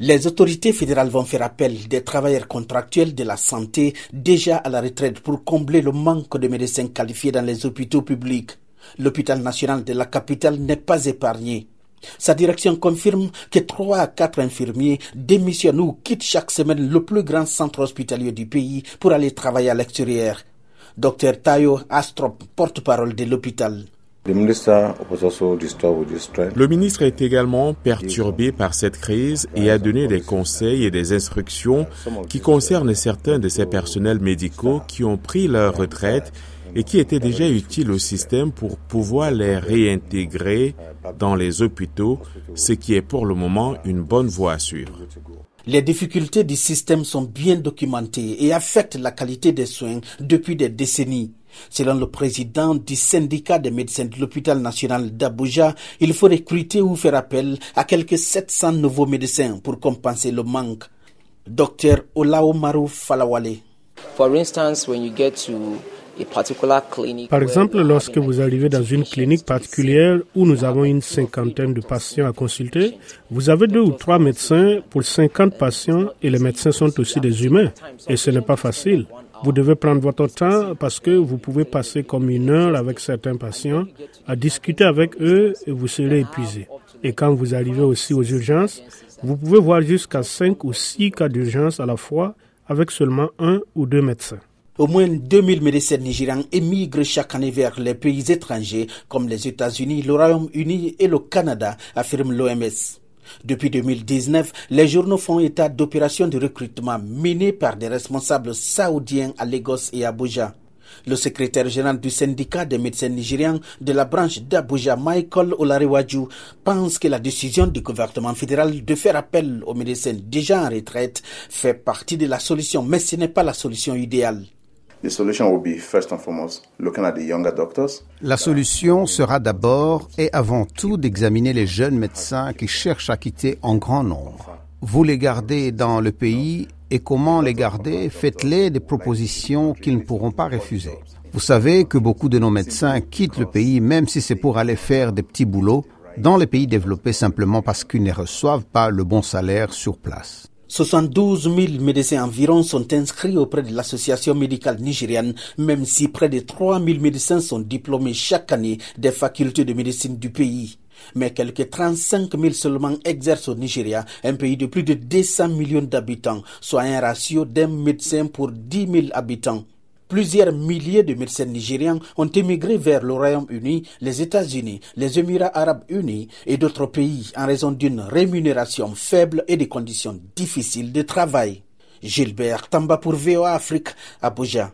Les autorités fédérales vont faire appel des travailleurs contractuels de la santé déjà à la retraite pour combler le manque de médecins qualifiés dans les hôpitaux publics. L'hôpital national de la capitale n'est pas épargné. Sa direction confirme que 3 à 4 infirmiers démissionnent ou quittent chaque semaine le plus grand centre hospitalier du pays pour aller travailler à l'extérieur. Dr Tayo Astrop, porte-parole de l'hôpital. Le ministre est également perturbé par cette crise et a donné des conseils et des instructions qui concernent certains de ses personnels médicaux qui ont pris leur retraite et qui étaient déjà utiles au système pour pouvoir les réintégrer dans les hôpitaux, ce qui est pour le moment une bonne voie à suivre. Les difficultés du système sont bien documentées et affectent la qualité des soins depuis des décennies. Selon le président du syndicat des médecins de l'hôpital national d'Abuja, il faut recruter ou faire appel à quelques 700 nouveaux médecins pour compenser le manque. Dr Olaomaru Falawale. Par exemple, lorsque vous arrivez dans une clinique particulière où nous avons une cinquantaine de patients à consulter, vous avez deux ou trois médecins pour 50 patients et les médecins sont aussi des humains. Et ce n'est pas facile. Vous devez prendre votre temps parce que vous pouvez passer comme une heure avec certains patients à discuter avec eux et vous serez épuisé. Et quand vous arrivez aussi aux urgences, vous pouvez voir jusqu'à cinq ou six cas d'urgence à la fois avec seulement un ou deux médecins. Au moins 2000 médecins nigérians émigrent chaque année vers les pays étrangers comme les États-Unis, le Royaume-Uni et le Canada, affirme l'OMS. Depuis 2019, les journaux font état d'opérations de recrutement menées par des responsables saoudiens à Lagos et Abuja. Le secrétaire général du syndicat des médecins nigérians de la branche d'Abuja, Michael Olarewaju, pense que la décision du gouvernement fédéral de faire appel aux médecins déjà en retraite fait partie de la solution, mais ce n'est pas la solution idéale. La solution sera d'abord et avant tout d'examiner les jeunes médecins qui cherchent à quitter en grand nombre. Vous les gardez dans le pays et comment les garder? Faites-les des propositions qu'ils ne pourront pas refuser. Vous savez que beaucoup de nos médecins quittent le pays même si c'est pour aller faire des petits boulots dans les pays développés simplement parce qu'ils ne reçoivent pas le bon salaire sur place. 72 000 médecins environ sont inscrits auprès de l'association médicale nigériane, même si près de 3 000 médecins sont diplômés chaque année des facultés de médecine du pays. Mais quelques 35 000 seulement exercent au Nigeria, un pays de plus de 200 millions d'habitants, soit un ratio d'un médecin pour 10 000 habitants. Plusieurs milliers de médecins nigérians ont émigré vers le Royaume-Uni, les États-Unis, les Émirats arabes unis et d'autres pays en raison d'une rémunération faible et des conditions difficiles de travail. Gilbert Tamba pour VOA Afrique, Abuja.